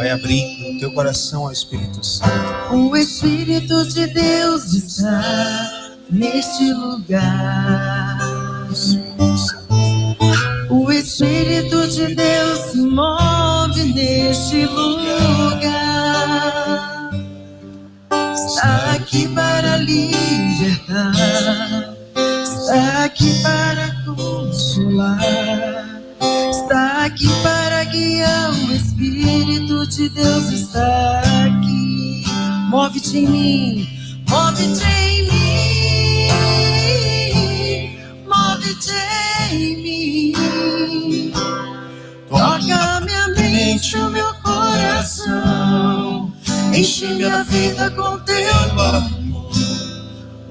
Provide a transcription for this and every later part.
Vai abrindo o teu coração ao Espírito Santo. O Espírito de Deus está neste lugar. O Espírito de Deus se move neste lugar. Está aqui para libertar. Está aqui para consolar. Está aqui para guiar. O Espírito de Deus está aqui. Move-te em mim, move-te em mim, move-te em mim. Toca minha mente, o meu coração. Enche minha vida com teu amor.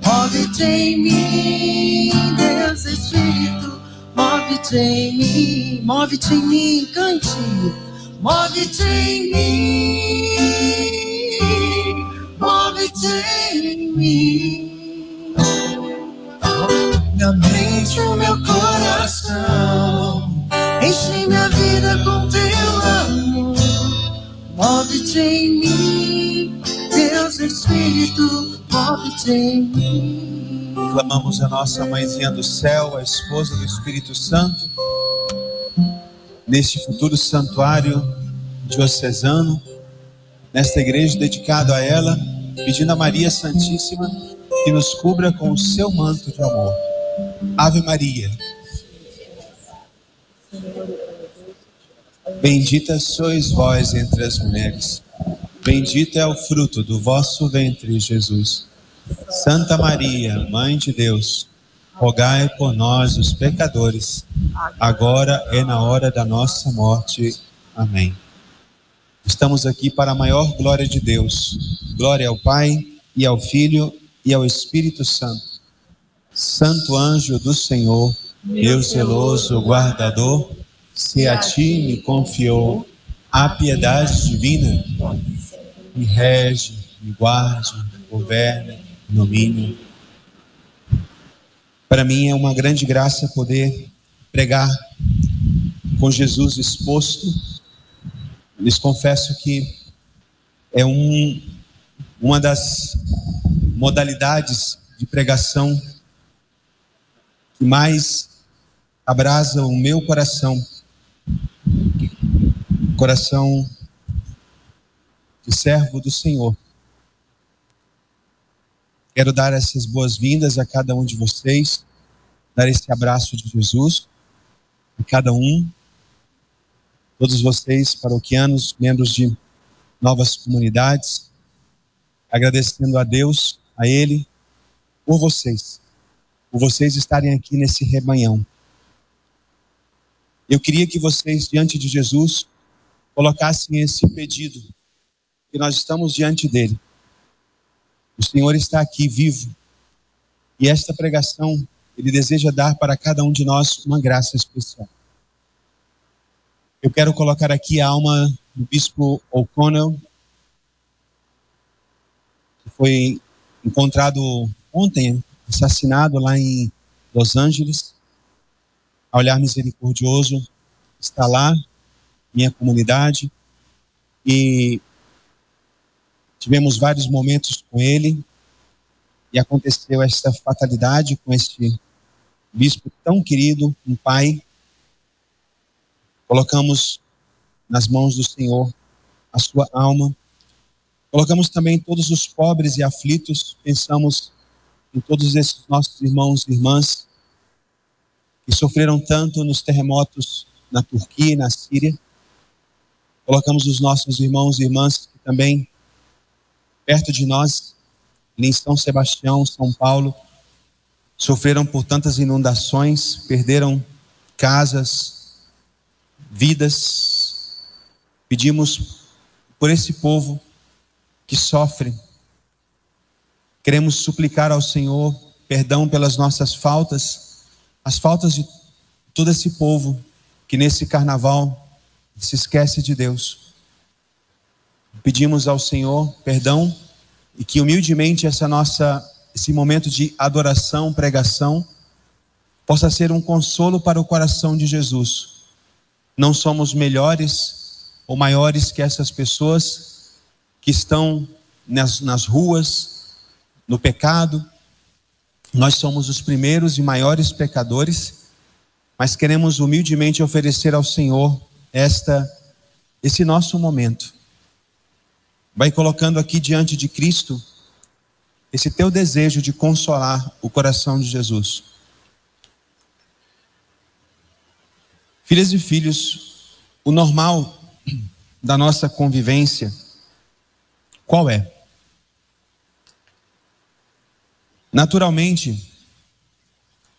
Move-te em mim, Deus Espírito. Move-te em mim, move-te em mim, cante. Move-te em mim, move-te em mim. Minha mente, o meu coração. Enche minha vida com teu amor. Move-te em mim, Deus Espírito. Move-te em mim. Clamamos a nossa mãezinha do céu, a esposa do Espírito Santo, neste futuro santuário diocesano, nesta igreja dedicado a ela, pedindo a Maria Santíssima que nos cubra com o seu manto de amor. Ave Maria. Bendita sois vós entre as mulheres, bendito é o fruto do vosso ventre, Jesus. Santa Maria, Mãe de Deus, rogai por nós, os pecadores, agora e na hora da nossa morte. Amém. Estamos aqui para a maior glória de Deus. Glória ao Pai, e ao Filho, e ao Espírito Santo. Santo anjo do Senhor, meu zeloso guardador, se a ti me confiou a piedade divina, me rege, me guarde, governe, domínio. Para mim é uma grande graça poder pregar com Jesus exposto. Lhes confesso que é um, uma das modalidades de pregação que mais abrasa o meu coração, coração servo do Senhor. Quero dar essas boas-vindas a cada um de vocês, dar esse abraço de Jesus a cada um, todos vocês, paroquianos, membros de novas comunidades, agradecendo a Deus, a Ele, por vocês, por vocês estarem aqui nesse rebanhão. Eu queria que vocês, diante de Jesus, colocassem esse pedido, que nós estamos diante dele. O Senhor está aqui vivo. E esta pregação, Ele deseja dar para cada um de nós uma graça especial. Eu quero colocar aqui a alma do bispo O'Connell, que foi encontrado ontem, assassinado lá em Los Angeles. A Olhar Misericordioso está lá, minha comunidade, e Tivemos vários momentos com ele e aconteceu esta fatalidade com este bispo tão querido, um pai. Colocamos nas mãos do Senhor a sua alma. Colocamos também todos os pobres e aflitos, pensamos em todos esses nossos irmãos e irmãs que sofreram tanto nos terremotos na Turquia e na Síria. Colocamos os nossos irmãos e irmãs que também perto de nós, em São Sebastião, São Paulo, sofreram por tantas inundações, perderam casas, vidas. Pedimos por esse povo que sofre. Queremos suplicar ao Senhor perdão pelas nossas faltas, as faltas de todo esse povo que nesse carnaval se esquece de Deus. Pedimos ao Senhor perdão e que humildemente essa nossa esse momento de adoração, pregação, possa ser um consolo para o coração de Jesus. Não somos melhores ou maiores que essas pessoas que estão nas, nas ruas, no pecado. Nós somos os primeiros e maiores pecadores, mas queremos humildemente oferecer ao Senhor esta esse nosso momento. Vai colocando aqui diante de Cristo esse teu desejo de consolar o coração de Jesus. Filhas e filhos, o normal da nossa convivência, qual é? Naturalmente,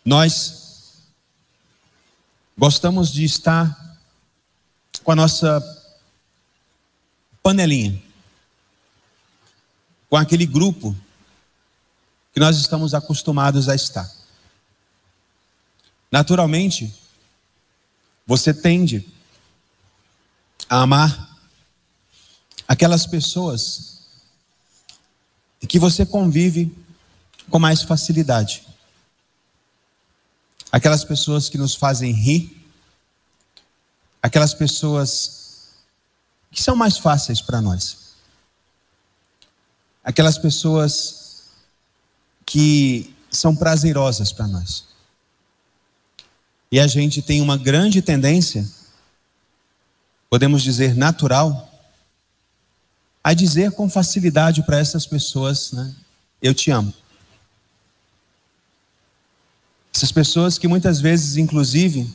nós gostamos de estar com a nossa panelinha, com aquele grupo que nós estamos acostumados a estar. Naturalmente, você tende a amar aquelas pessoas que você convive com mais facilidade. Aquelas pessoas que nos fazem rir, aquelas pessoas que são mais fáceis para nós. Aquelas pessoas que são prazerosas para nós. E a gente tem uma grande tendência, podemos dizer natural, a dizer com facilidade para essas pessoas, né? Eu te amo. Essas pessoas que muitas vezes, inclusive,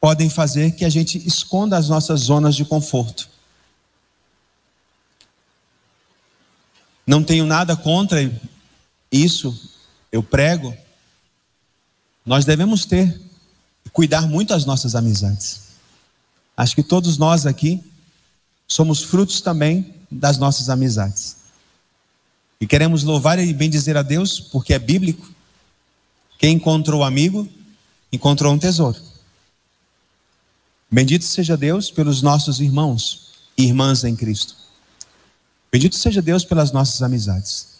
podem fazer que a gente esconda as nossas zonas de conforto. Não tenho nada contra isso, eu prego, nós devemos ter cuidar muito das nossas amizades. Acho que todos nós aqui somos frutos também das nossas amizades. E queremos louvar e bendizer a Deus, porque é bíblico. Quem encontrou amigo, encontrou um tesouro. Bendito seja Deus pelos nossos irmãos e irmãs em Cristo. Bendito seja Deus pelas nossas amizades.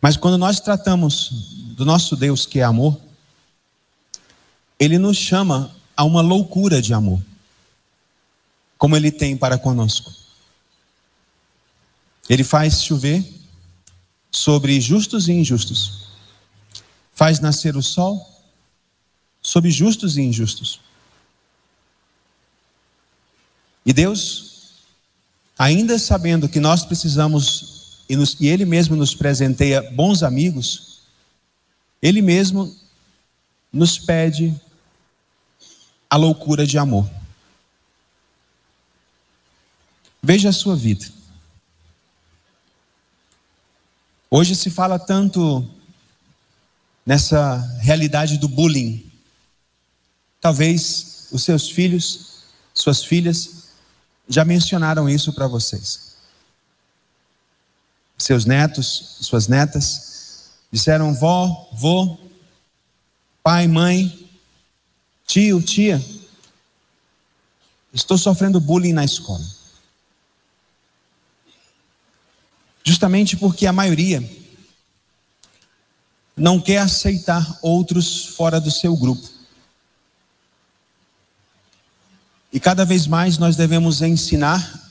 Mas quando nós tratamos do nosso Deus que é amor, ele nos chama a uma loucura de amor, como ele tem para conosco. Ele faz chover sobre justos e injustos, faz nascer o sol sobre justos e injustos. E Deus, ainda sabendo que nós precisamos e, nos, e Ele mesmo nos presenteia bons amigos, Ele mesmo nos pede a loucura de amor. Veja a sua vida. Hoje se fala tanto nessa realidade do bullying. Talvez os seus filhos, suas filhas, já mencionaram isso para vocês seus netos, suas netas, disseram vó, vô, pai, mãe, tio, tia, estou sofrendo bullying na escola. Justamente porque a maioria não quer aceitar outros fora do seu grupo. E cada vez mais nós devemos ensinar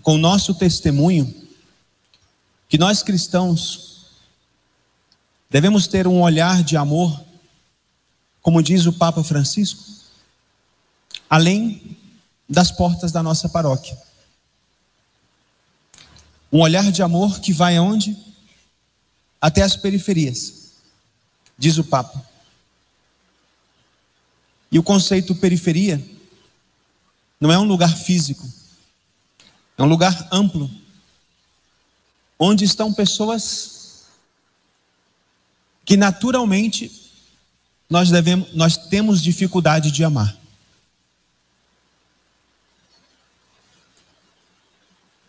com o nosso testemunho que nós cristãos devemos ter um olhar de amor, como diz o Papa Francisco, além das portas da nossa paróquia. Um olhar de amor que vai aonde? Até as periferias, diz o Papa. E o conceito periferia não é um lugar físico, é um lugar amplo onde estão pessoas que naturalmente nós devemos, nós temos dificuldade de amar.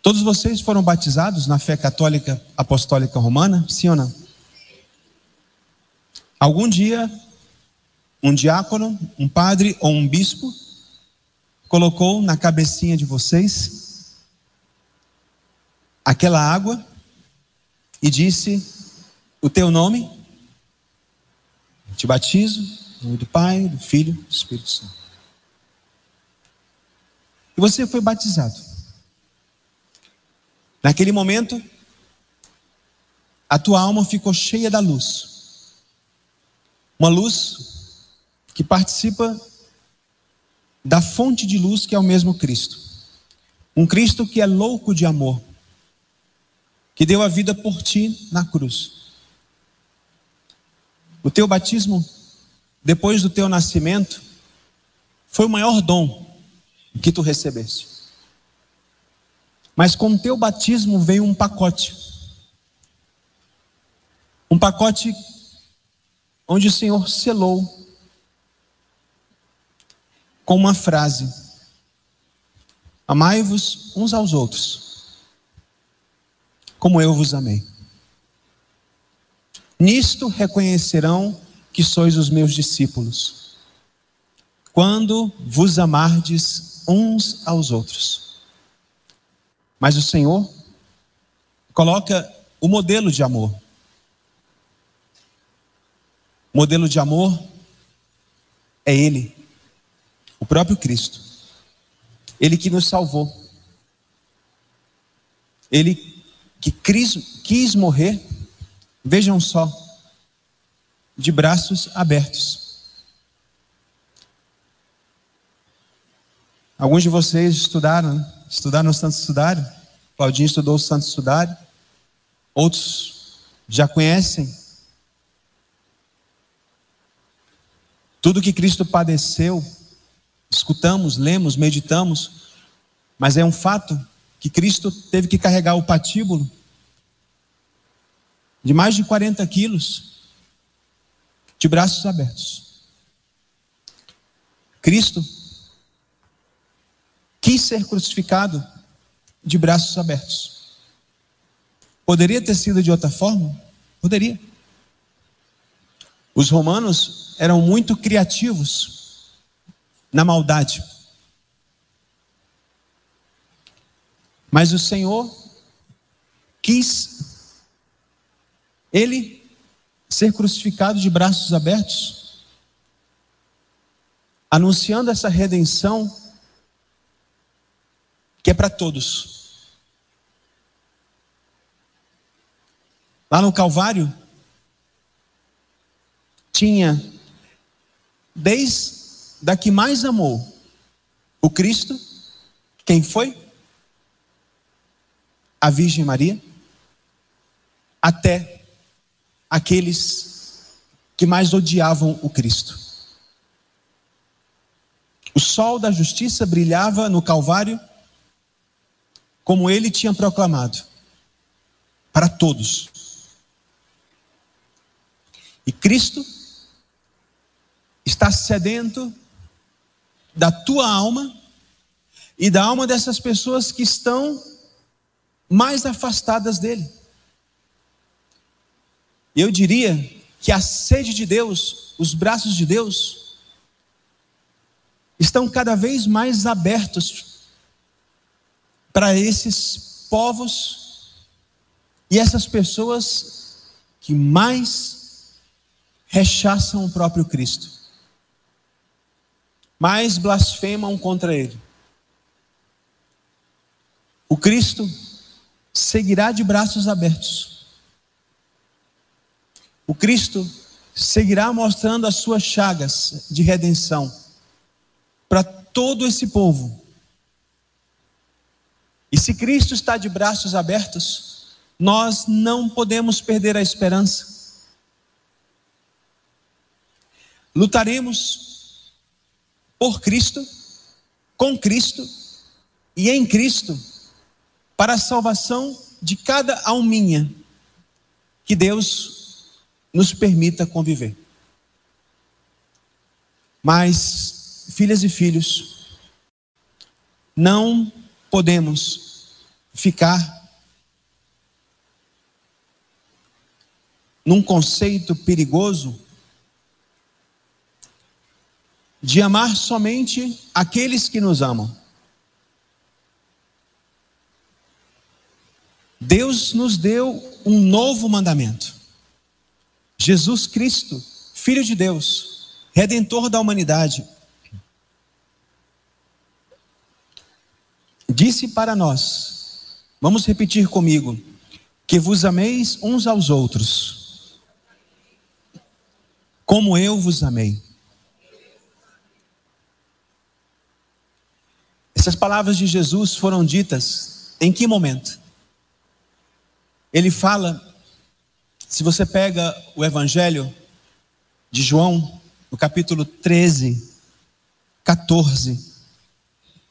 Todos vocês foram batizados na fé católica apostólica romana? Sim ou não? Algum dia, um diácono, um padre ou um bispo colocou na cabecinha de vocês aquela água e disse: O teu nome, te batizo, em nome do Pai, do Filho, do Espírito Santo. E você foi batizado. Naquele momento, a tua alma ficou cheia da luz. Uma luz que participa da fonte de luz que é o mesmo Cristo. Um Cristo que é louco de amor, que deu a vida por ti na cruz. O teu batismo, depois do teu nascimento, foi o maior dom que tu recebeste. Mas com o teu batismo veio um pacote. Um pacote onde o Senhor selou com uma frase: Amai-vos uns aos outros, como eu vos amei. Nisto reconhecerão que sois os meus discípulos, quando vos amardes uns aos outros. Mas o Senhor coloca o modelo de amor. O modelo de amor é Ele, o próprio Cristo. Ele que nos salvou. Ele que quis, morrer, vejam só, de braços abertos. Alguns de vocês estudaram, né? estudaram no Santo Sudário. Claudinho estudou o Santo Sudário. Outros já conhecem. Tudo que Cristo padeceu, escutamos, lemos, meditamos, mas é um fato que Cristo teve que carregar o patíbulo de mais de 40 quilos, de braços abertos. Cristo quis ser crucificado de braços abertos. Poderia ter sido de outra forma? Poderia. Os romanos eram muito criativos na maldade. Mas o Senhor quis ele ser crucificado de braços abertos, anunciando essa redenção que é para todos. Lá no Calvário, tinha, desde da que mais amou, o Cristo, quem foi? A Virgem Maria, até aqueles que mais odiavam o Cristo. O sol da justiça brilhava no Calvário como ele tinha proclamado, para todos. E Cristo está sedento da tua alma e da alma dessas pessoas que estão mais afastadas dele. Eu diria que a sede de Deus, os braços de Deus, estão cada vez mais abertos para esses povos e essas pessoas que mais rechaçam o próprio Cristo, mais blasfemam contra Ele. O Cristo seguirá de braços abertos. O Cristo seguirá mostrando as suas chagas de redenção para todo esse povo e se Cristo está de braços abertos, nós não podemos perder a esperança. Lutaremos por Cristo, com Cristo e em Cristo, para a salvação de cada alminha que Deus nos permita conviver. Mas, filhas e filhos, não podemos ficar num conceito perigoso de amar somente aqueles que nos amam. Deus nos deu um novo mandamento. Jesus Cristo, Filho de Deus, Redentor da humanidade, disse para nós, vamos repetir comigo, que vos ameis uns aos outros, como eu vos amei. Essas palavras de Jesus foram ditas em que momento? Ele fala, se você pega o Evangelho de João, no capítulo 13, 14,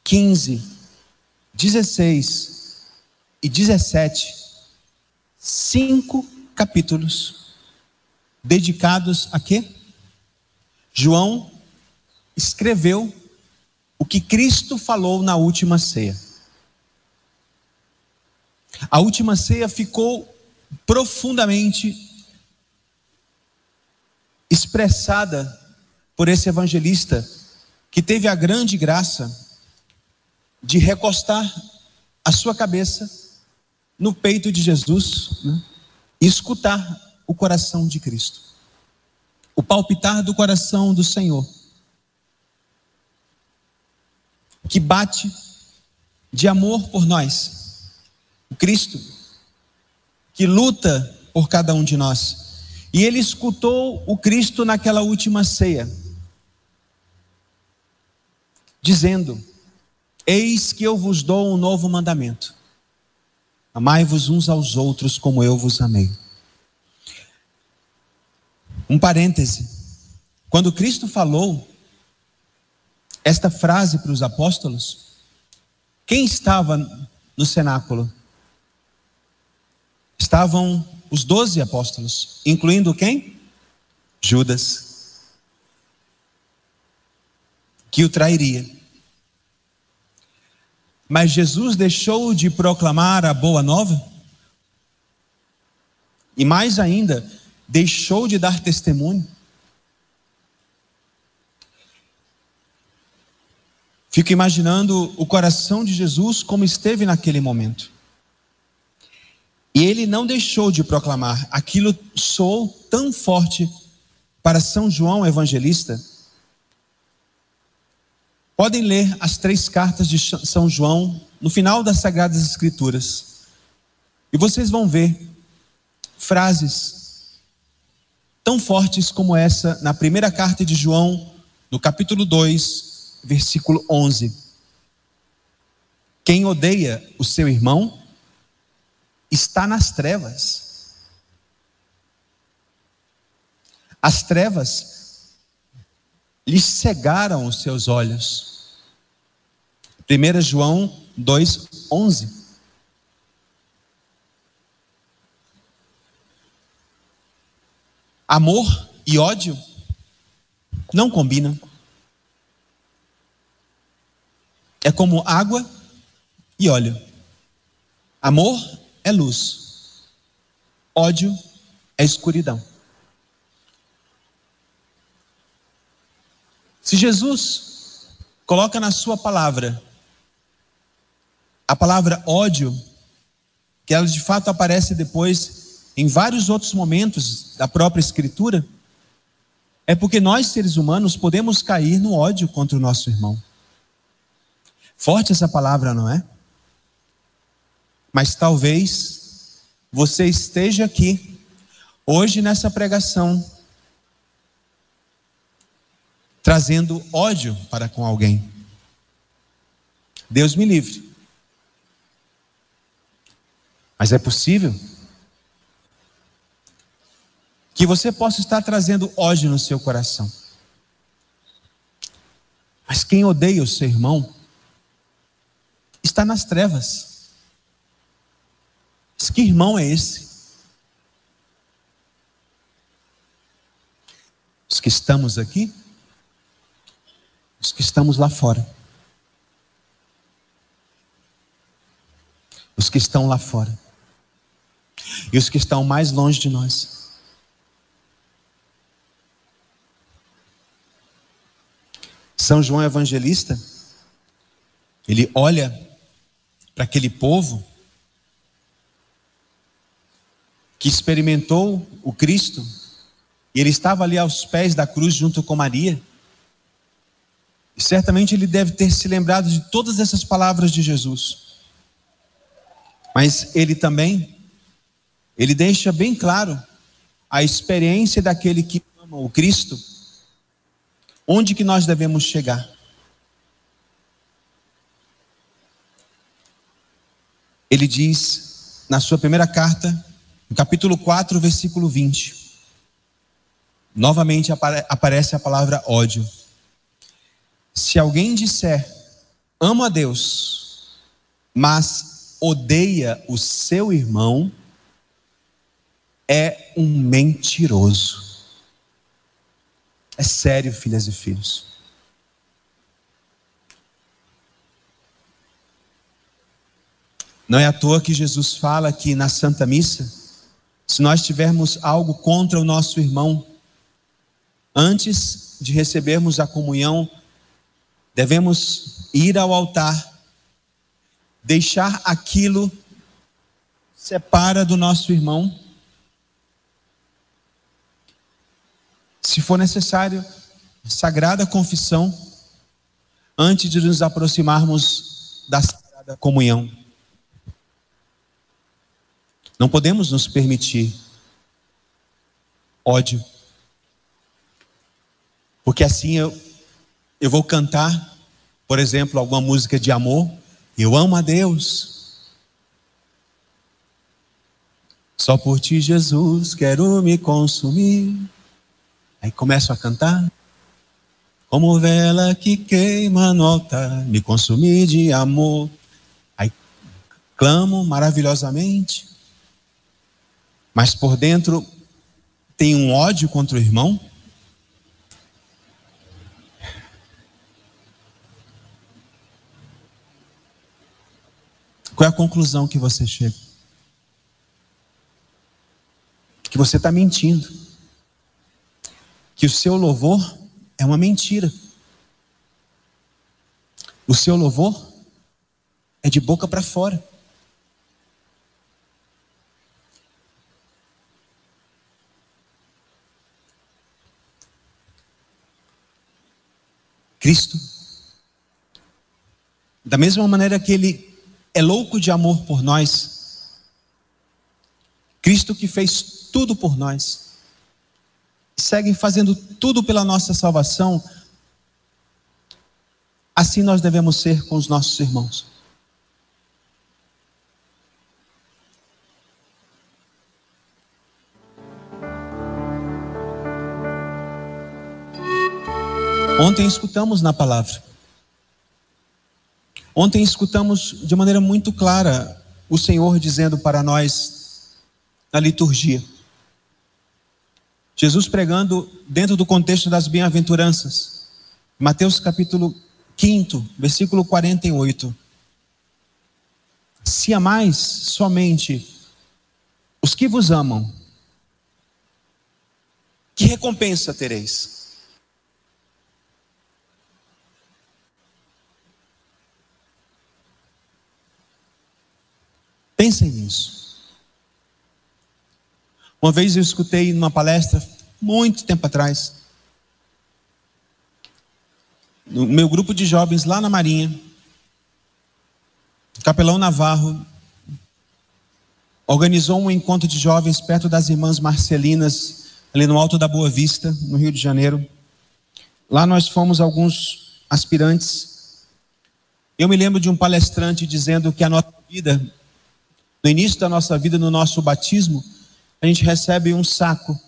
15, 16 e 17, cinco capítulos dedicados a quê? João escreveu o que Cristo falou na última ceia. A última ceia ficou profundamente expressada por esse evangelista que teve a grande graça de recostar a sua cabeça no peito de Jesus né, e escutar o coração de Cristo, o palpitar do coração do Senhor, que bate de amor por nós o Cristo, que luta por cada um de nós. E ele escutou o Cristo naquela última ceia, dizendo: Eis que eu vos dou um novo mandamento. Amai-vos uns aos outros como eu vos amei. Um parêntese. Quando Cristo falou esta frase para os apóstolos, quem estava no cenáculo? estavam os doze apóstolos, incluindo quem? Judas, que o trairia. Mas Jesus deixou de proclamar a boa nova? E mais ainda, deixou de dar testemunho? Fico imaginando o coração de Jesus como esteve naquele momento. E ele não deixou de proclamar. Aquilo soou tão forte para São João Evangelista. Podem ler as três cartas de São João no final das Sagradas Escrituras. E vocês vão ver frases tão fortes como essa na primeira carta de João, no capítulo 2, versículo 11. Quem odeia o seu irmão está nas trevas. As trevas lhe cegaram os seus olhos. 1 João 2,11. Amor e ódio não combinam. É como água e óleo. Amor é luz, ódio é escuridão. Se Jesus coloca na sua palavra a palavra ódio, que ela de fato aparece depois em vários outros momentos da própria Escritura, é porque nós, seres humanos, podemos cair no ódio contra o nosso irmão. Forte essa palavra, não é? Mas talvez você esteja aqui, hoje nessa pregação, trazendo ódio para com alguém. Deus me livre. Mas é possível que você possa estar trazendo ódio no seu coração. Mas quem odeia o seu irmão está nas trevas. Mas que irmão é esse? Os que estamos aqui, os que estamos lá fora. os que estão lá fora e os que estão mais longe de nós. São João Evangelista, ele olha para aquele povo que experimentou o Cristo, e ele estava ali aos pés da cruz junto com Maria. E certamente ele deve ter se lembrado de todas essas palavras de Jesus. Mas ele também, ele deixa bem claro a experiência daquele que ama o Cristo, onde que nós devemos chegar. Ele diz na sua primeira carta, no capítulo 4, versículo 20. Novamente aparece a palavra ódio. Se alguém disser, amo a Deus, mas odeia o seu irmão, é um mentiroso. É sério, filhas e filhos. Não é à toa que Jesus fala que na Santa Missa, se nós tivermos algo contra o nosso irmão, antes de recebermos a comunhão, devemos ir ao altar, deixar aquilo separa do nosso irmão. Se for necessário, sagrada confissão, antes de nos aproximarmos da sagrada comunhão. Não podemos nos permitir ódio. Porque assim eu, eu vou cantar, por exemplo, alguma música de amor. Eu amo a Deus. Só por ti, Jesus, quero me consumir. Aí começo a cantar. Como vela que queima no altar, me consumir de amor. Aí clamo maravilhosamente mas por dentro tem um ódio contra o irmão? Qual é a conclusão que você chega? Que você está mentindo. Que o seu louvor é uma mentira. O seu louvor é de boca para fora. Cristo. Da mesma maneira que Ele é louco de amor por nós, Cristo que fez tudo por nós, segue fazendo tudo pela nossa salvação, assim nós devemos ser com os nossos irmãos. Ontem escutamos na palavra. Ontem escutamos de maneira muito clara o Senhor dizendo para nós na liturgia. Jesus pregando dentro do contexto das bem-aventuranças. Mateus capítulo 5, versículo 48. Se amais somente os que vos amam, que recompensa tereis? Pensem nisso. Uma vez eu escutei numa palestra, muito tempo atrás, no meu grupo de jovens lá na Marinha, o capelão Navarro organizou um encontro de jovens perto das irmãs Marcelinas, ali no Alto da Boa Vista, no Rio de Janeiro. Lá nós fomos alguns aspirantes. Eu me lembro de um palestrante dizendo que a nossa vida no início da nossa vida, no nosso batismo, a gente recebe um saco.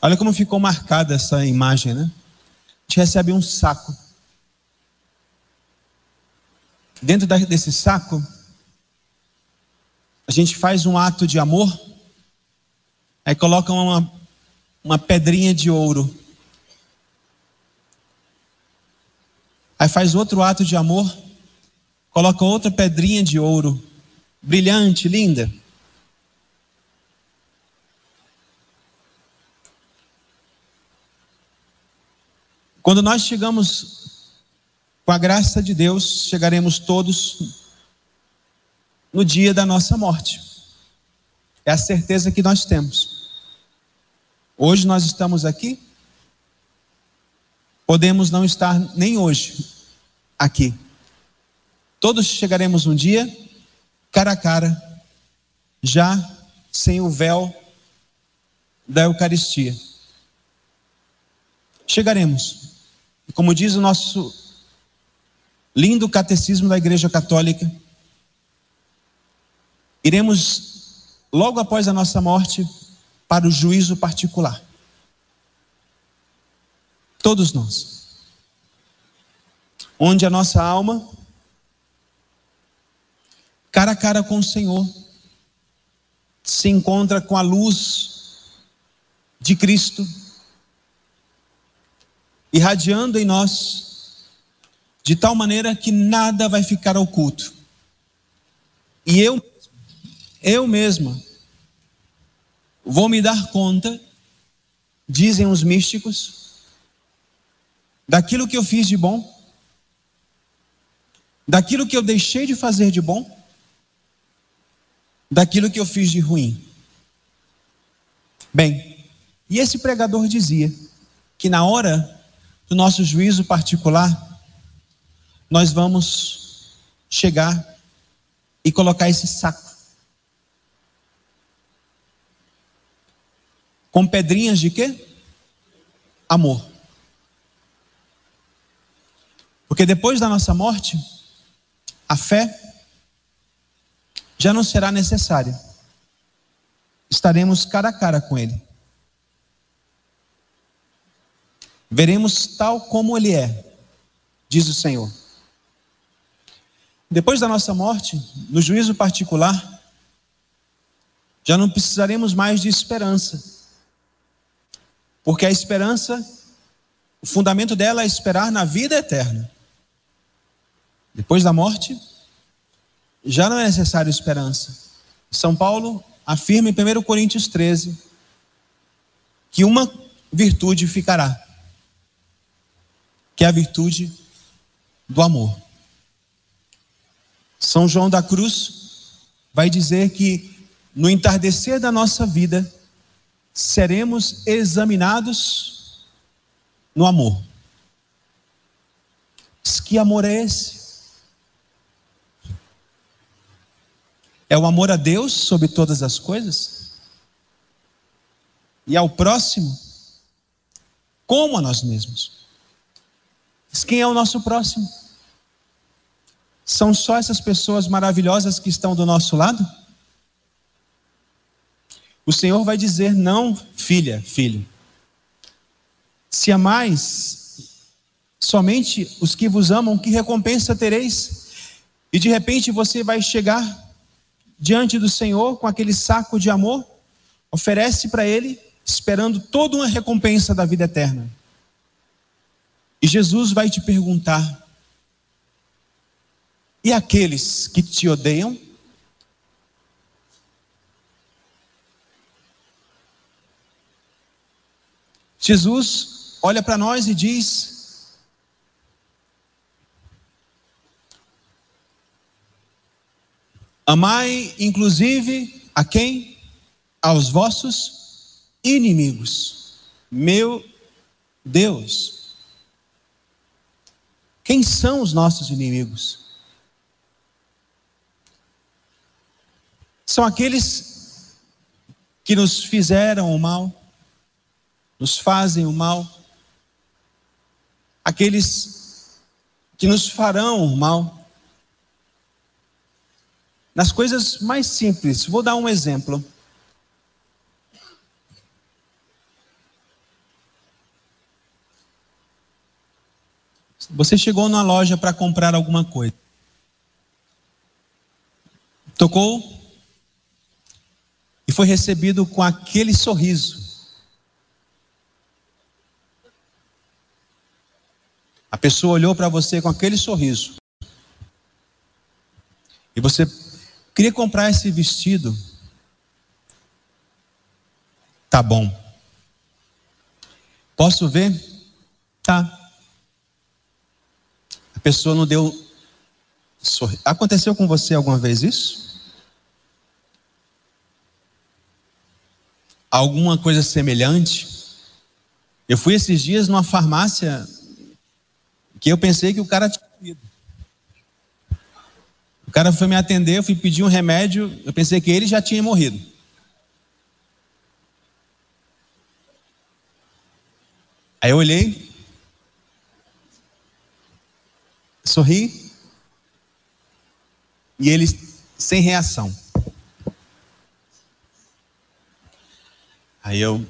Olha como ficou marcada essa imagem, né? A gente recebe um saco. Dentro desse saco, a gente faz um ato de amor, aí coloca uma, uma pedrinha de ouro. Aí faz outro ato de amor, coloca outra pedrinha de ouro, brilhante, linda. Quando nós chegamos com a graça de Deus, chegaremos todos no dia da nossa morte. É a certeza que nós temos. Hoje nós estamos aqui, podemos não estar nem hoje aqui. Todos chegaremos um dia, cara a cara, já sem o véu da Eucaristia. Chegaremos. Como diz o nosso lindo catecismo da Igreja Católica, iremos, logo após a nossa morte, para o juízo particular. Todos nós. Onde a nossa alma, cara a cara com o Senhor, se encontra com a luz de Cristo irradiando em nós, de tal maneira que nada vai ficar oculto. E eu, eu mesma, vou me dar conta, dizem os místicos, daquilo que eu fiz de bom, daquilo que eu deixei de fazer de bom, daquilo que eu fiz de ruim. Bem, e esse pregador dizia que na hora do nosso juízo particular, nós vamos chegar e colocar esse saco com pedrinhas de quê? Amor. Porque depois da nossa morte, a fé já não será necessária. Estaremos cara a cara com Ele. Veremos tal como Ele é, diz o Senhor. Depois da nossa morte, no juízo particular, já não precisaremos mais de esperança, porque a esperança, o fundamento dela é esperar na vida eterna. Depois da morte, já não é necessário esperança. São Paulo afirma em 1 Coríntios 13 que uma virtude ficará que é a virtude do amor. São João da Cruz vai dizer que no entardecer da nossa vida seremos examinados no amor. Que amor é esse? É o amor a Deus sobre todas as coisas? E ao próximo, como a nós mesmos. Mas quem é o nosso próximo? São só essas pessoas maravilhosas que estão do nosso lado? O Senhor vai dizer: não, filha, filho. Se amais somente os que vos amam, que recompensa tereis? E de repente você vai chegar diante do Senhor com aquele saco de amor, oferece para Ele, esperando toda uma recompensa da vida eterna. E Jesus vai te perguntar: e aqueles que te odeiam? Jesus olha para nós e diz: Amai, inclusive, a quem? Aos vossos inimigos. Meu Deus. Quem são os nossos inimigos? São aqueles que nos fizeram o mal, nos fazem o mal, aqueles que nos farão o mal. Nas coisas mais simples, vou dar um exemplo. Você chegou na loja para comprar alguma coisa. Tocou e foi recebido com aquele sorriso. A pessoa olhou para você com aquele sorriso. e você queria comprar esse vestido, tá bom. Posso ver? Tá. A pessoa não deu. Aconteceu com você alguma vez isso? Alguma coisa semelhante? Eu fui esses dias numa farmácia que eu pensei que o cara tinha morrido. Cara foi me atender, eu fui pedir um remédio, eu pensei que ele já tinha morrido. Aí eu olhei, sorri, e ele sem reação. Aí eu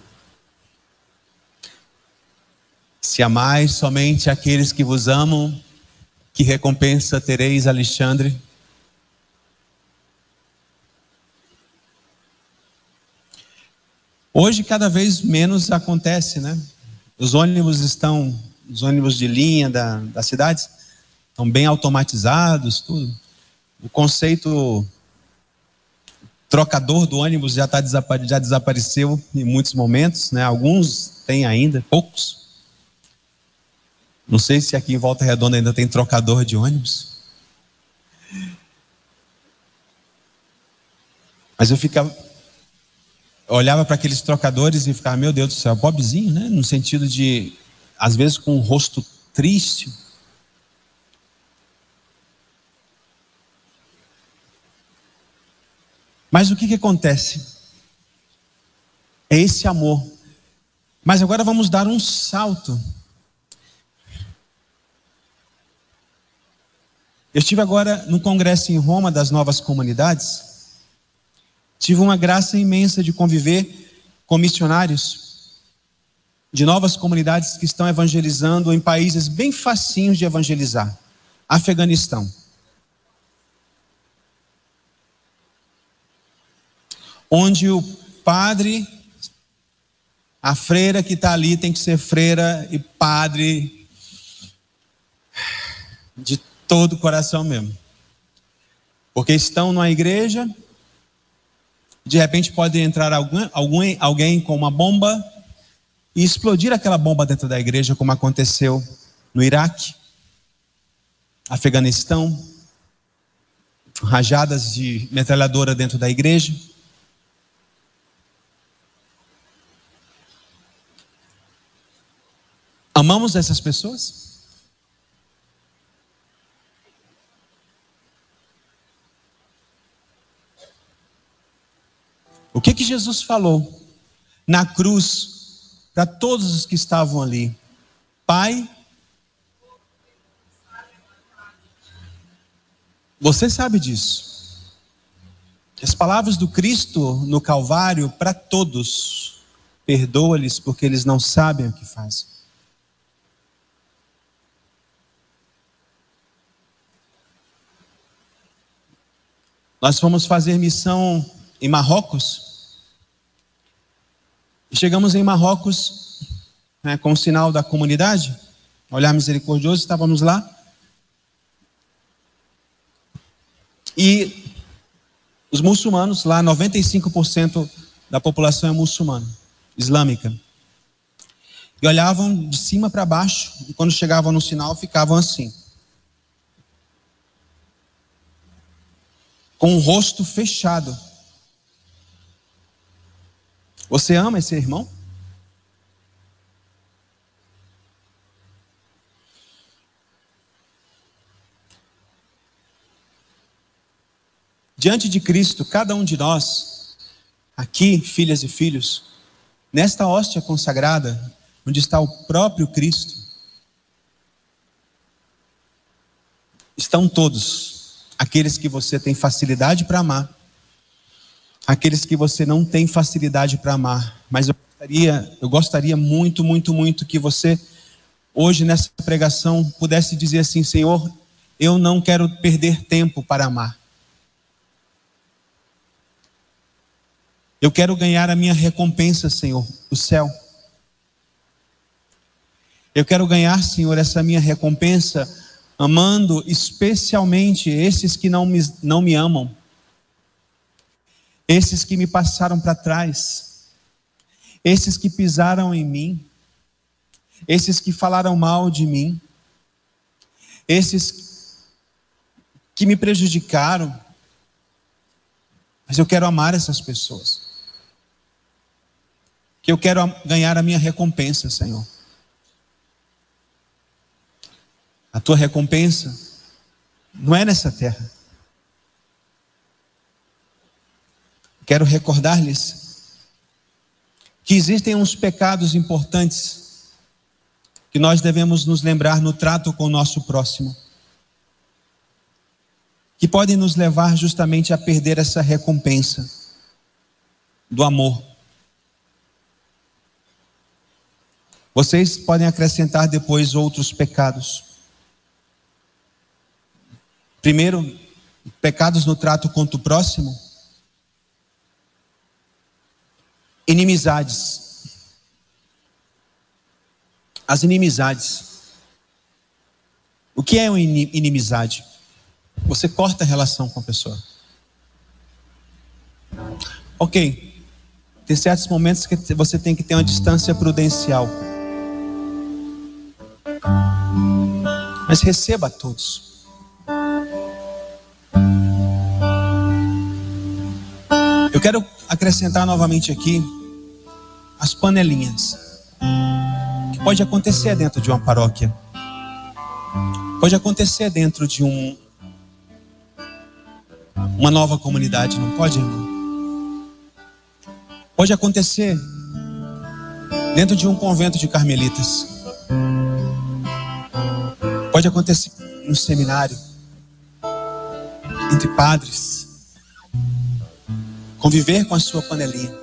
se amais somente aqueles que vos amam, que recompensa tereis, Alexandre? Hoje cada vez menos acontece, né? Os ônibus estão, os ônibus de linha da, das cidades estão bem automatizados, tudo. O conceito trocador do ônibus já, tá, já desapareceu em muitos momentos, né? Alguns têm ainda, poucos. Não sei se aqui em Volta Redonda ainda tem trocador de ônibus. Mas eu ficava. Olhava para aqueles trocadores e ficava, meu Deus do céu, pobrezinho, né? No sentido de, às vezes, com um rosto triste. Mas o que, que acontece? É esse amor. Mas agora vamos dar um salto Eu estive agora no congresso em Roma das novas comunidades. Tive uma graça imensa de conviver com missionários de novas comunidades que estão evangelizando em países bem facinhos de evangelizar. Afeganistão. Onde o padre, a freira que está ali tem que ser freira e padre de todo o coração mesmo. Porque estão numa igreja, de repente pode entrar algum, alguém com uma bomba e explodir aquela bomba dentro da igreja, como aconteceu no Iraque, Afeganistão, rajadas de metralhadora dentro da igreja. Amamos essas pessoas? O que que Jesus falou na cruz para todos os que estavam ali? Pai, você sabe disso. As palavras do Cristo no Calvário para todos. Perdoa-lhes porque eles não sabem o que fazem. Nós fomos fazer missão em Marrocos chegamos em Marrocos, né, com o sinal da comunidade, olhar misericordioso, estávamos lá. E os muçulmanos, lá 95% da população é muçulmana, islâmica. E olhavam de cima para baixo, e quando chegavam no sinal, ficavam assim. Com o rosto fechado. Você ama esse irmão? Diante de Cristo, cada um de nós, aqui, filhas e filhos, nesta hóstia consagrada, onde está o próprio Cristo, estão todos aqueles que você tem facilidade para amar aqueles que você não tem facilidade para amar. Mas eu gostaria, eu gostaria muito, muito, muito que você, hoje nessa pregação, pudesse dizer assim: Senhor, eu não quero perder tempo para amar. Eu quero ganhar a minha recompensa, Senhor, o céu. Eu quero ganhar, Senhor, essa minha recompensa amando especialmente esses que não me, não me amam, esses que me passaram para trás, esses que pisaram em mim, esses que falaram mal de mim, esses que me prejudicaram, mas eu quero amar essas pessoas. Que eu quero ganhar a minha recompensa, Senhor. A tua recompensa não é nessa terra. Quero recordar-lhes que existem uns pecados importantes que nós devemos nos lembrar no trato com o nosso próximo, que podem nos levar justamente a perder essa recompensa do amor. Vocês podem acrescentar depois outros pecados. Primeiro, pecados no trato contra o próximo. Inimizades. As inimizades. O que é uma inimizade? Você corta a relação com a pessoa. Ok. Tem certos momentos que você tem que ter uma distância prudencial. Mas receba todos. Quero acrescentar novamente aqui as panelinhas. Que pode acontecer dentro de uma paróquia. Pode acontecer dentro de um uma nova comunidade, não pode, irmão? Pode acontecer dentro de um convento de carmelitas. Pode acontecer no seminário entre padres Conviver com a sua panelinha.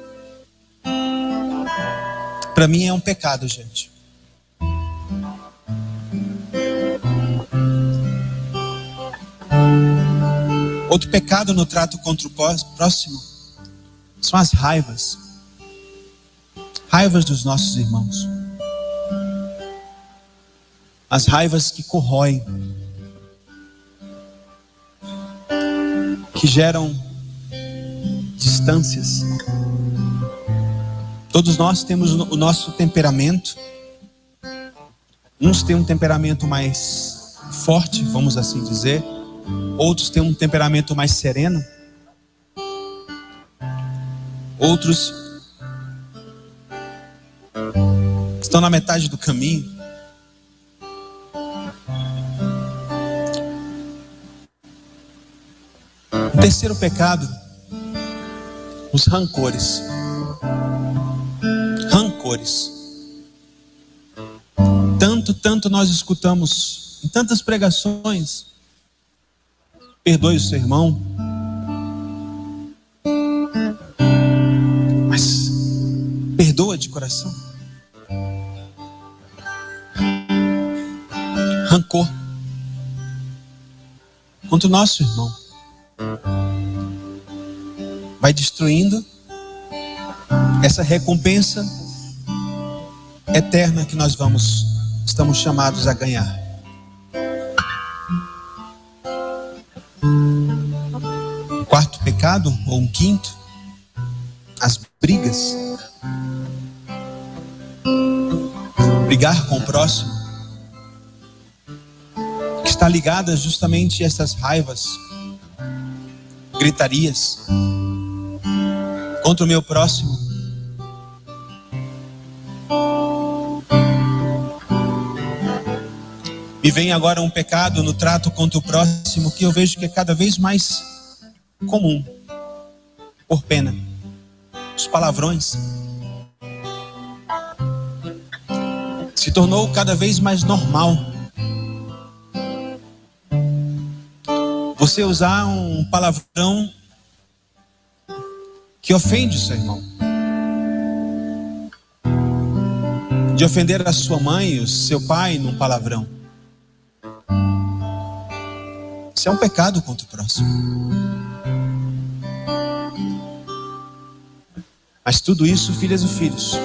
Para mim é um pecado, gente. Outro pecado no trato contra o próximo são as raivas. Raivas dos nossos irmãos. As raivas que corroem. Que geram distâncias. Todos nós temos o nosso temperamento. Uns têm um temperamento mais forte, vamos assim dizer. Outros têm um temperamento mais sereno. Outros estão na metade do caminho. O terceiro pecado os rancores. Rancores. Tanto, tanto nós escutamos em tantas pregações. Perdoe o seu irmão. Mas perdoa de coração. Rancor contra o nosso irmão vai destruindo essa recompensa eterna que nós vamos estamos chamados a ganhar. Quarto pecado ou um quinto, as brigas. Brigar com o próximo que está ligada justamente a essas raivas, gritarias contra o meu próximo. Me vem agora um pecado no trato contra o próximo que eu vejo que é cada vez mais comum, por pena. Os palavrões. Se tornou cada vez mais normal. Você usar um palavrão ofende o seu irmão, de ofender a sua mãe, o seu pai num palavrão. Isso é um pecado contra o próximo. Mas tudo isso, filhas e filhos,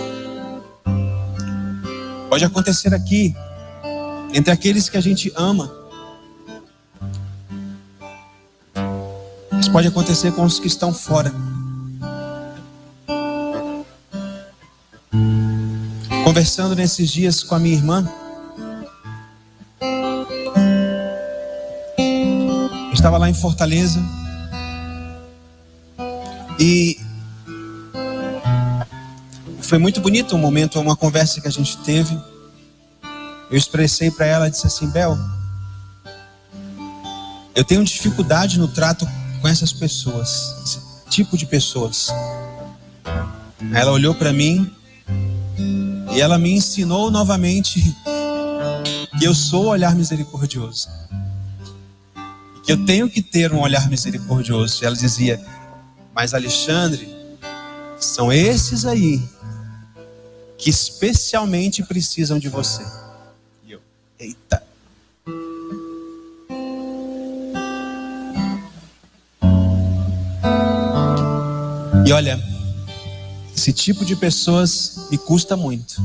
pode acontecer aqui, entre aqueles que a gente ama. Mas pode acontecer com os que estão fora. Conversando nesses dias com a minha irmã, eu estava lá em Fortaleza e foi muito bonito um momento, uma conversa que a gente teve. Eu expressei para ela, disse assim, Bel, eu tenho dificuldade no trato com essas pessoas, esse tipo de pessoas. Ela olhou para mim e ela me ensinou novamente que eu sou o olhar misericordioso. Que eu tenho que ter um olhar misericordioso. E ela dizia: Mas Alexandre, são esses aí que especialmente precisam de você. E eu, eita. E olha, esse tipo de pessoas me custa muito.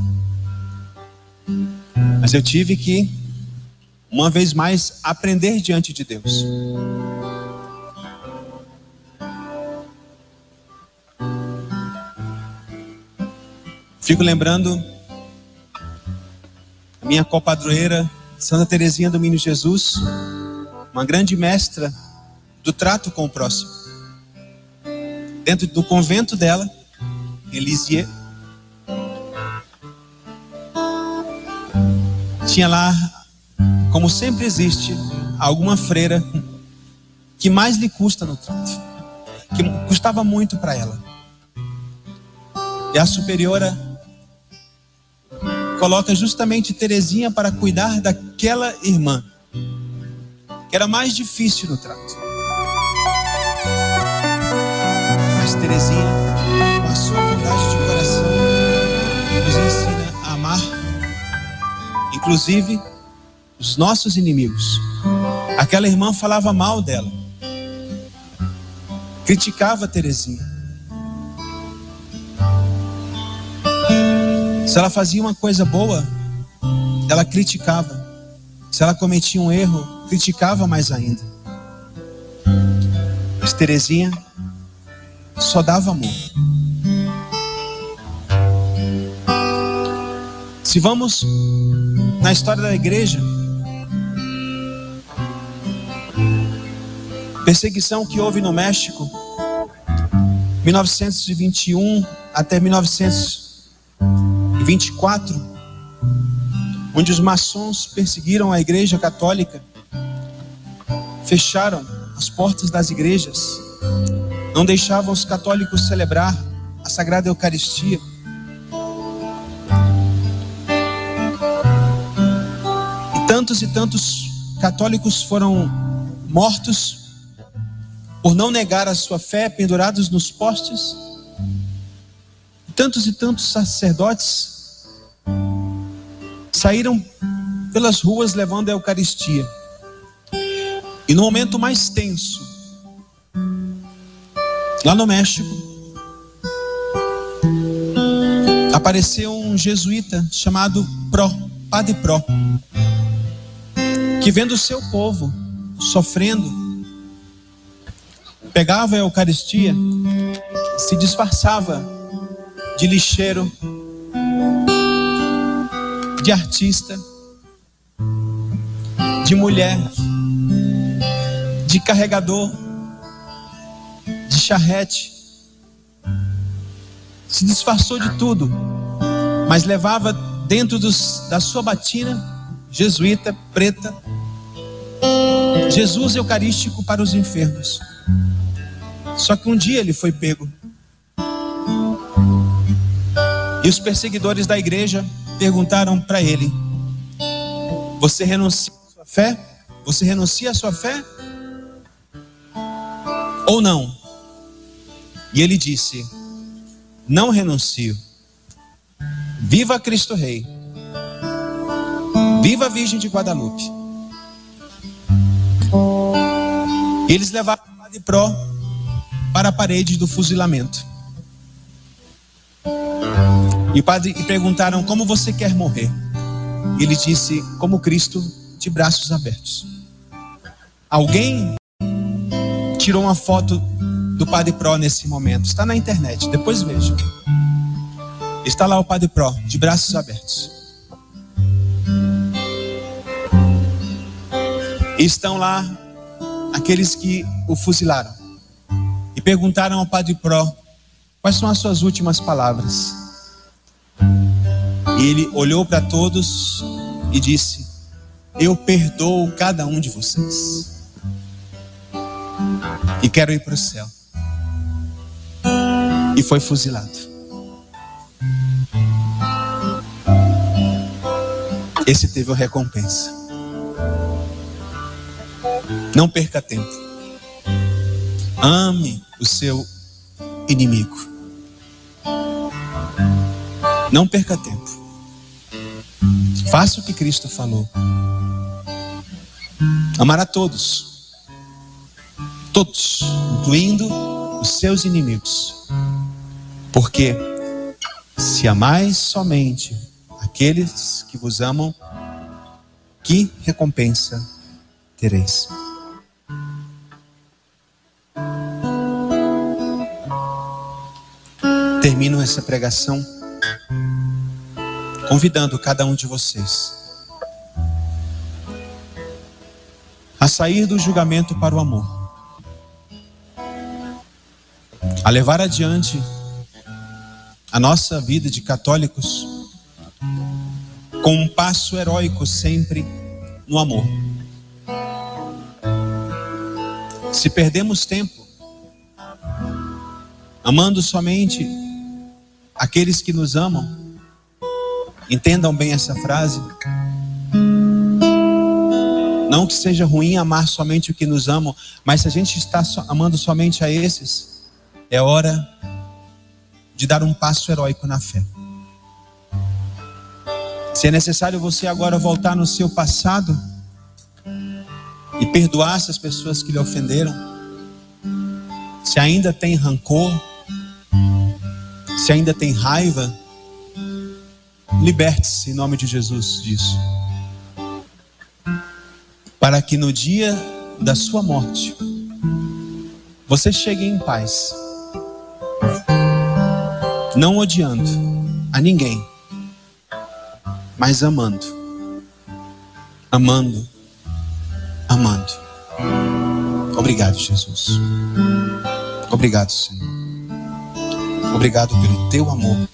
Mas eu tive que, uma vez mais, aprender diante de Deus. Fico lembrando a minha copadroeira, Santa Teresinha do Menino Jesus, uma grande mestra do trato com o próximo. Dentro do convento dela, em Lisieux. Tinha lá, como sempre existe, alguma freira que mais lhe custa no trato, que custava muito para ela. E a superiora coloca justamente Terezinha para cuidar daquela irmã, que era mais difícil no trato. Mas Terezinha de coração nos ensina a amar, inclusive os nossos inimigos. Aquela irmã falava mal dela, criticava Terezinha. Se ela fazia uma coisa boa, ela criticava. Se ela cometia um erro, criticava mais ainda. Mas Terezinha só dava amor. Se vamos na história da igreja, perseguição que houve no México, 1921 até 1924, onde os maçons perseguiram a igreja católica, fecharam as portas das igrejas, não deixavam os católicos celebrar a Sagrada Eucaristia. Tantos e tantos católicos foram mortos por não negar a sua fé, pendurados nos postes. Tantos e tantos sacerdotes saíram pelas ruas levando a Eucaristia. E no momento mais tenso, lá no México, apareceu um jesuíta chamado Pro, Padre Pro que vendo o seu povo sofrendo, pegava a Eucaristia, se disfarçava de lixeiro, de artista, de mulher, de carregador, de charrete, se disfarçou de tudo, mas levava dentro dos, da sua batina jesuíta, preta, Jesus eucarístico para os enfermos. Só que um dia ele foi pego. E os perseguidores da igreja perguntaram para ele: Você renuncia à sua fé? Você renuncia à sua fé? Ou não? E ele disse: Não renuncio. Viva Cristo Rei. Viva a Virgem de Guadalupe. Eles levaram o Padre Pro para a parede do fuzilamento. E, padre, e perguntaram como você quer morrer. Ele disse, como Cristo, de braços abertos. Alguém tirou uma foto do Padre Pro nesse momento. Está na internet, depois veja. Está lá o Padre Pro, de braços abertos. Estão lá aqueles que o fuzilaram. E perguntaram ao Padre Pro quais são as suas últimas palavras. E ele olhou para todos e disse: Eu perdoo cada um de vocês. E quero ir para o céu. E foi fuzilado. Esse teve a recompensa. Não perca tempo. Ame o seu inimigo. Não perca tempo. Faça o que Cristo falou. Amar a todos. Todos, incluindo os seus inimigos. Porque se amais somente aqueles que vos amam, que recompensa tereis? Termino essa pregação convidando cada um de vocês a sair do julgamento para o amor, a levar adiante a nossa vida de católicos com um passo heróico sempre no amor. Se perdemos tempo amando somente aqueles que nos amam, entendam bem essa frase. Não que seja ruim amar somente o que nos amam, mas se a gente está amando somente a esses, é hora de dar um passo heróico na fé. Se é necessário você agora voltar no seu passado e perdoar essas pessoas que lhe ofenderam, se ainda tem rancor, se ainda tem raiva, liberte-se em nome de Jesus disso. Para que no dia da sua morte, você chegue em paz não odiando a ninguém, mas amando. Amando. Amando. Obrigado, Jesus. Obrigado, Senhor. Obrigado pelo teu amor.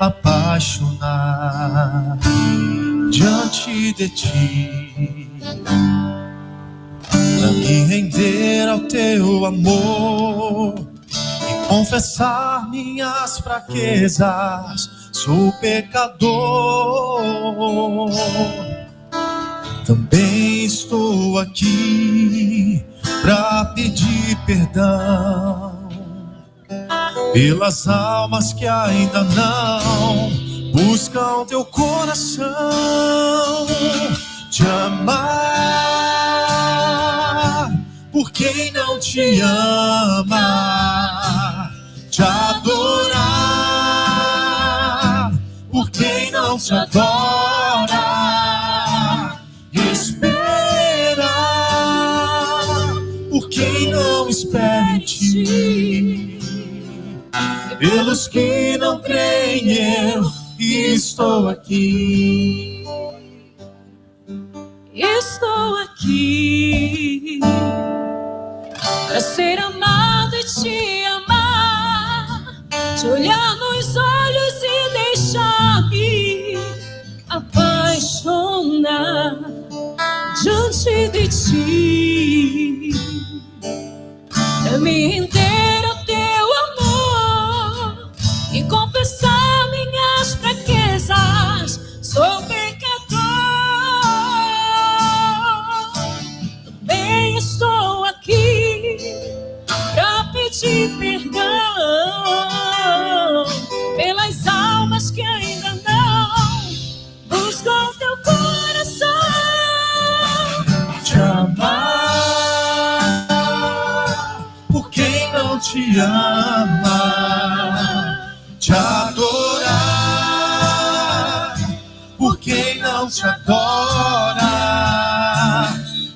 Apaixonar diante de ti, para me render ao teu amor e confessar minhas fraquezas. Sou pecador, também estou aqui para pedir perdão pelas almas que ainda não buscam teu coração, te amar por quem não te ama, te adorar por quem não te adora, esperar por quem não espera em ti pelos que não creem, eu estou aqui. Estou aqui para ser amado e te amar, te olhar nos olhos e deixar-me apaixonar diante de ti, para me render confessar minhas fraquezas. Sou pecador. Também estou aqui para pedir perdão pelas almas que ainda não buscam teu coração. Te amar por quem não te ama te adorar, por quem não te adora,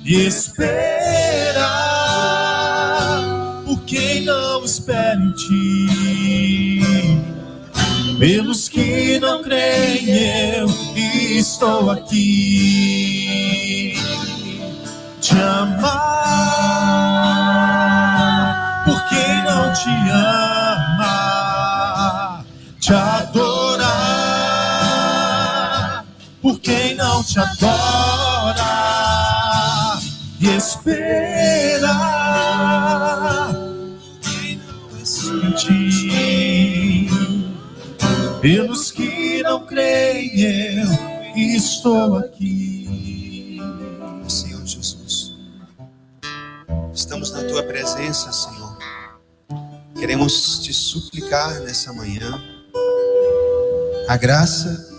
e esperar, por quem não espera em ti. Pelos que não creem, eu estou aqui. Te amar, por quem não te ama, por quem não te adora, e esperar, quem não sentir, pelos que não creem, eu estou aqui. Senhor Jesus, estamos na tua presença, Senhor. Queremos te suplicar nessa manhã a graça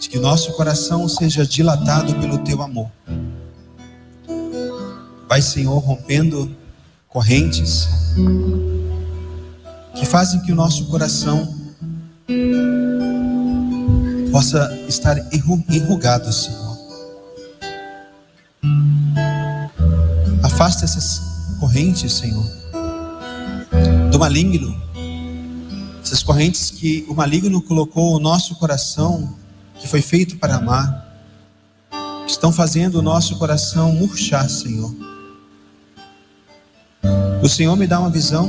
de que nosso coração seja dilatado pelo teu amor. Vai, Senhor, rompendo correntes que fazem que o nosso coração possa estar enru- enrugado, Senhor. Afasta essas correntes, Senhor, do maligno. Essas correntes que o maligno colocou no nosso coração, que foi feito para amar, estão fazendo o nosso coração murchar, Senhor. O Senhor me dá uma visão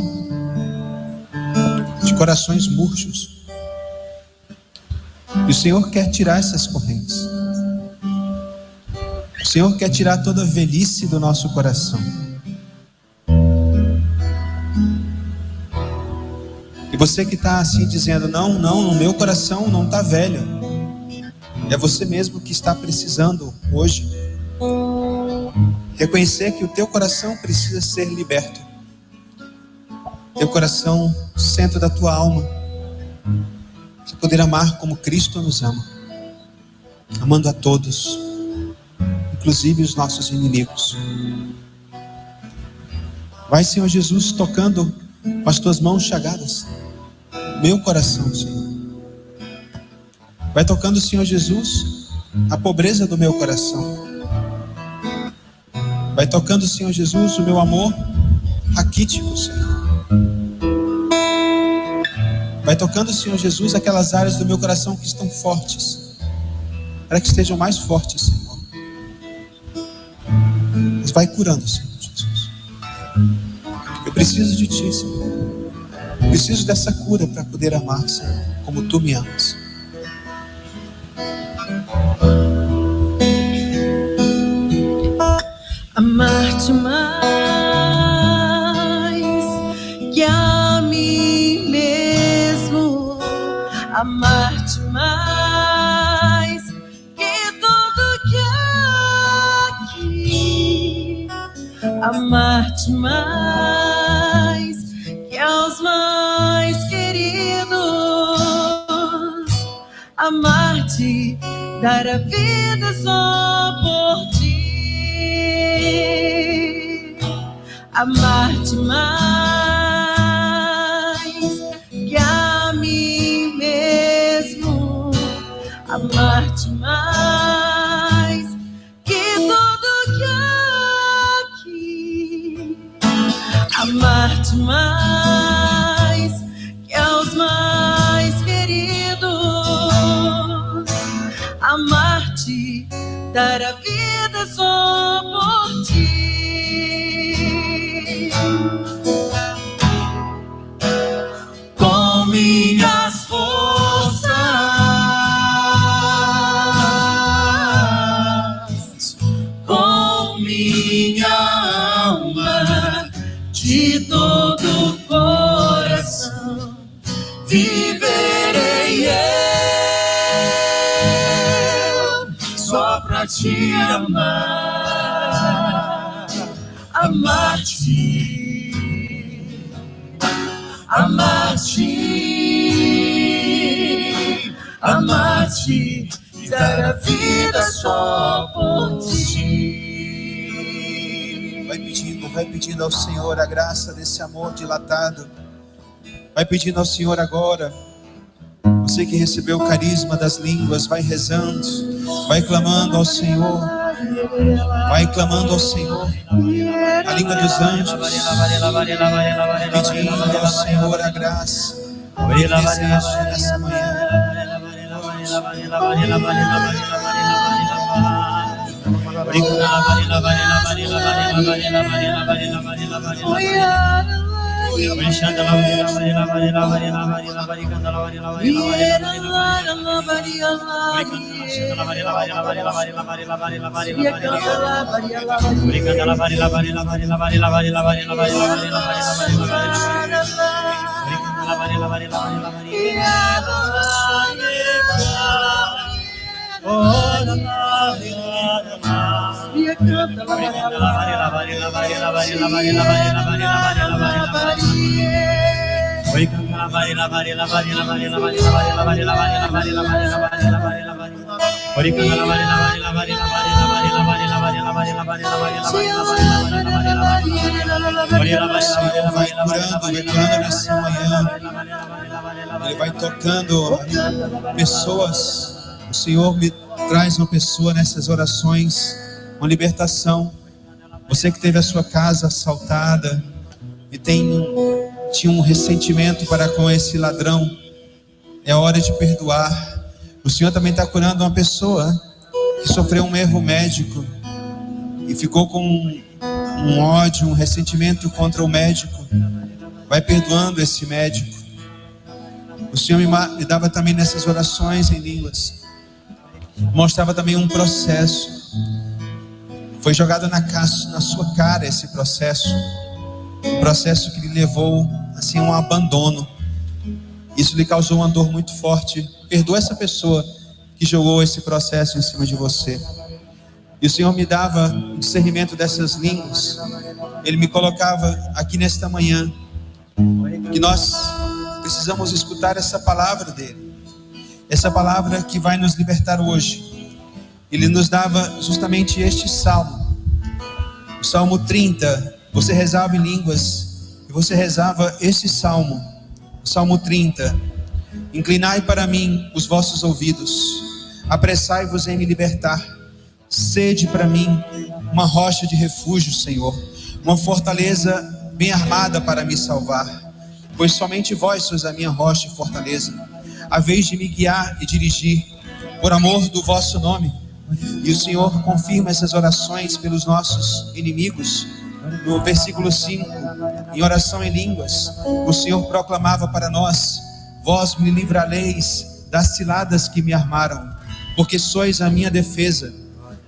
de corações murchos. E o Senhor quer tirar essas correntes. O Senhor quer tirar toda a velhice do nosso coração. E você que está assim dizendo, não, não, no meu coração não está velho. É você mesmo que está precisando hoje reconhecer que o teu coração precisa ser liberto. Teu coração, centro da tua alma, para poder amar como Cristo nos ama, amando a todos, inclusive os nossos inimigos. Vai, Senhor Jesus, tocando com as tuas mãos chagadas, meu coração, Senhor. Vai tocando, Senhor Jesus, a pobreza do meu coração. Vai tocando, Senhor Jesus, o meu amor raquítico, Senhor. Vai tocando, Senhor Jesus, aquelas áreas do meu coração que estão fortes, para que estejam mais fortes, Senhor. Mas vai curando, Senhor Jesus. Eu preciso de Ti, Senhor. Preciso dessa cura para poder amar, Senhor, como Tu me amas. Amar-te mais que a mim mesmo, amar-te mais que tudo que há aqui, amar-te mais que aos mais queridos, amar-te, dar a vida só amar-te mais que a mim mesmo, amar-te mais que tudo que aqui, amar-te mais que aos mais queridos, amar-te, dar a vida só Vai pedindo ao Senhor a graça desse amor dilatado. Vai pedindo ao Senhor agora. Você que recebeu o carisma das línguas, vai rezando, vai clamando ao Senhor. Vai clamando ao Senhor, a língua dos anjos, pedindo ao Senhor a graça, o desejo manhã. Vai vai curando nessa manhã. Ele vai tocando pessoas. O Senhor me traz uma pessoa nessas orações, uma libertação. Você que teve a sua casa assaltada e tem tinha um ressentimento para com esse ladrão, é hora de perdoar. O Senhor também está curando uma pessoa que sofreu um erro médico e ficou com um ódio, um ressentimento contra o médico. Vai perdoando esse médico. O Senhor me dava também nessas orações em línguas. Mostrava também um processo. Foi jogado na, na sua cara esse processo. Um processo que lhe levou assim a um abandono. Isso lhe causou uma dor muito forte. Perdoa essa pessoa que jogou esse processo em cima de você. E o Senhor me dava o discernimento dessas línguas. Ele me colocava aqui nesta manhã que nós precisamos escutar essa palavra dele. Essa palavra que vai nos libertar hoje. Ele nos dava justamente este salmo. O Salmo 30. Você rezava em línguas e você rezava este salmo. O Salmo 30. Inclinai para mim os vossos ouvidos. Apressai-vos em me libertar Sede para mim uma rocha de refúgio, Senhor, uma fortaleza bem armada para me salvar, pois somente vós sois a minha rocha e fortaleza, a vez de me guiar e dirigir, por amor do vosso nome. E o Senhor confirma essas orações pelos nossos inimigos. No versículo 5, em oração em línguas, o Senhor proclamava para nós: Vós me livrareis das ciladas que me armaram, porque sois a minha defesa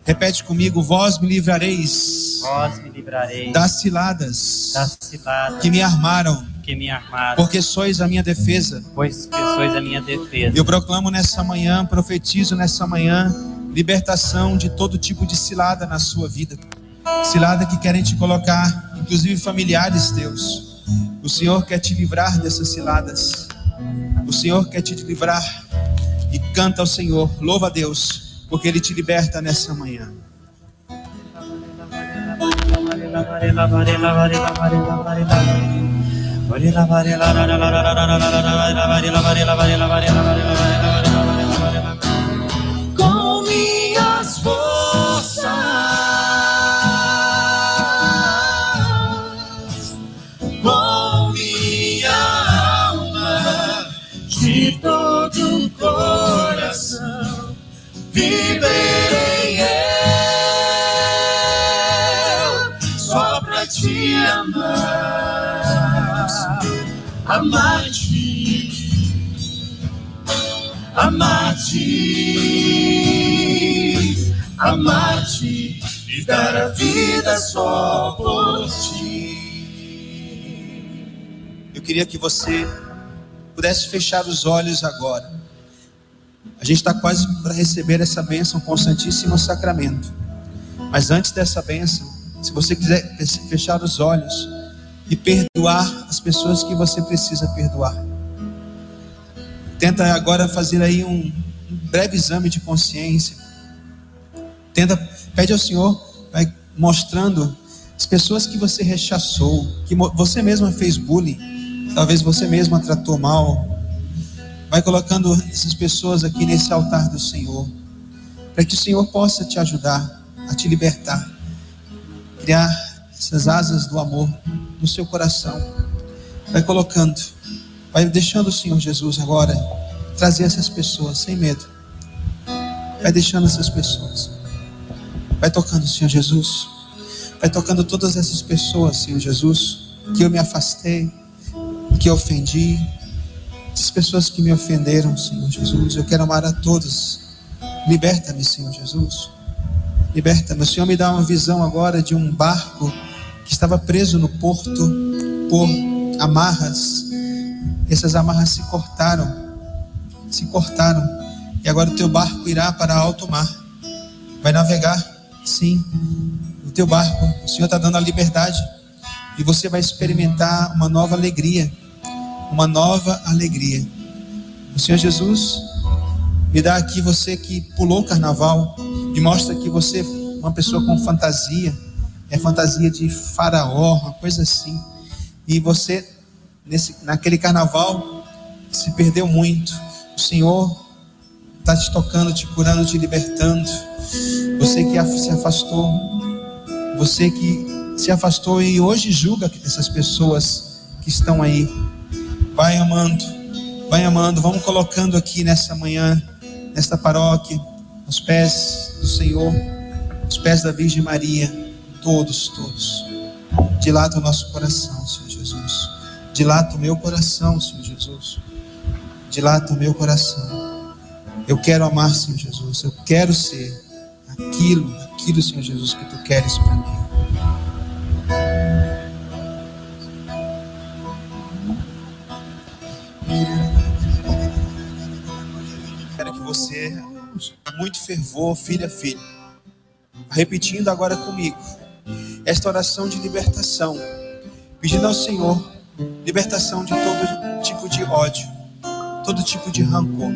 Repete comigo: Vós me livrareis. Vós me livrareis das ciladas, das ciladas que me armaram. Que me. Porque sois a minha defesa. Pois que sois a minha defesa. Eu proclamo nessa manhã, profetizo nessa manhã, libertação de todo tipo de cilada na sua vida. Cilada que querem te colocar, inclusive familiares teus. O Senhor quer te livrar dessas ciladas. O Senhor quer te livrar. E canta ao Senhor, louva a Deus porque Ele te liberta nessa manhã. Com minhas forças, com minha alma, de todo o coração viverei amar-te, amar-te, amar-te e dar a vida só por ti. Eu queria que você pudesse fechar os olhos agora. A gente está quase para receber essa bênção com o Santíssimo Sacramento. Mas antes dessa bênção, se você quiser fechar os olhos e perdoar as pessoas que você precisa perdoar. Tenta agora fazer aí um breve exame de consciência. Tenta, pede ao Senhor, vai mostrando As pessoas que você rechaçou, que você mesma fez bullying, talvez você mesma tratou mal. Vai colocando essas pessoas aqui nesse altar do Senhor, para que o Senhor possa te ajudar a te libertar, criar essas asas do amor no seu coração. Vai colocando, vai deixando o Senhor Jesus agora trazer essas pessoas sem medo. Vai deixando essas pessoas. Vai tocando, Senhor Jesus. Vai tocando todas essas pessoas, Senhor Jesus, que eu me afastei, que eu ofendi. Essas pessoas que me ofenderam, Senhor Jesus. Eu quero amar a todas. Liberta-me, Senhor Jesus. Liberta-me. O Senhor me dá uma visão agora de um barco que estava preso no porto por amarras. Essas amarras se cortaram. Se cortaram. E agora o teu barco irá para alto mar. Vai navegar, sim, o teu barco. O Senhor está dando a liberdade. E você vai experimentar uma nova alegria. Uma nova alegria. O Senhor Jesus me dá aqui você que pulou o carnaval. Me mostra que você é uma pessoa com fantasia. É fantasia de faraó, uma coisa assim. E você, nesse, naquele carnaval, se perdeu muito. O Senhor está te tocando, te curando, te libertando. Você que se afastou, você que se afastou e hoje julga essas pessoas que estão aí. Vai amando, vai amando. Vamos colocando aqui nessa manhã, nesta paróquia, aos pés do Senhor, aos pés da Virgem Maria, todos, todos. Dilata o nosso coração, Senhor Jesus. Dilata o meu coração, Senhor Jesus. Dilata o meu coração. Eu quero amar, Senhor Jesus. Eu quero ser aquilo, aquilo, Senhor Jesus, que tu queres para mim. Quero que você, muito fervor, filha, filho, repetindo agora comigo esta oração de libertação, pedindo ao Senhor libertação de todo tipo de ódio, todo tipo de rancor.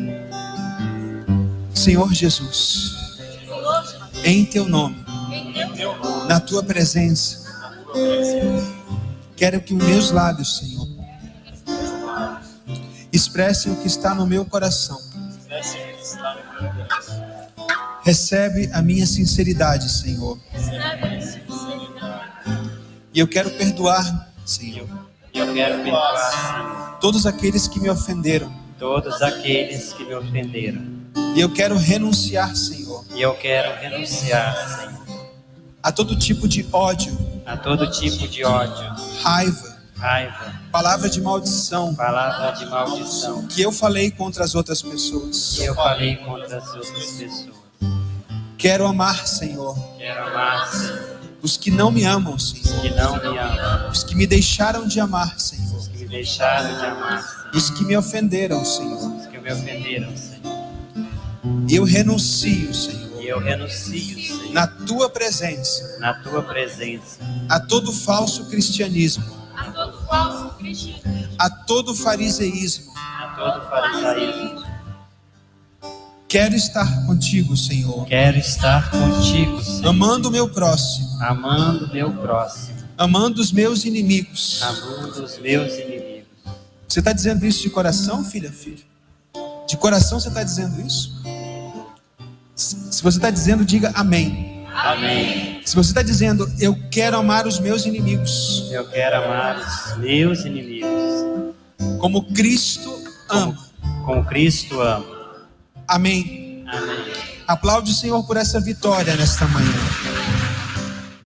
Senhor Jesus, em teu nome, na tua presença, quero que os meus lábios, Senhor, expressem o que está no meu coração. Recebe a minha sinceridade, Senhor. E eu quero perdoar, Senhor, E eu quero perdoar todos aqueles que me ofenderam. todos aqueles que me ofenderam. E eu quero renunciar, Senhor, E eu quero renunciar, Senhor, a todo tipo de ódio, a todo tipo de ódio, raiva, raiva, palavra de maldição palavra de maldição que eu falei contra as outras pessoas. que eu falei contra as outras pessoas. Quero amar, Senhor, Quero amar, Senhor, os que não me amam, Senhor, que não me amam, os que me deixaram de amar, Senhor, os que me deixaram de amar, Senhor, os que me ofenderam, Senhor. os que me ofenderam, Senhor. E eu renuncio, Senhor, eu renuncio, Senhor, na tua presença, na tua presença, a todo falso cristianismo, A todo falso cristianismo. a todo fariseísmo. a todo farisaísmo. Quero estar contigo, Senhor, Quero estar contigo, Senhor, amando o meu próximo, amando meu próximo, amando os meus inimigos. amando os meus inimigos. Você está dizendo isso de coração, filha, filho? De coração você está dizendo isso? Se você está dizendo, diga amém. Amém. Se você está dizendo, eu quero amar os meus inimigos, Eu quero amar os meus inimigos, como Cristo ama. como Cristo ama. Amém. Amém. Aplaude o Senhor por essa vitória nesta manhã.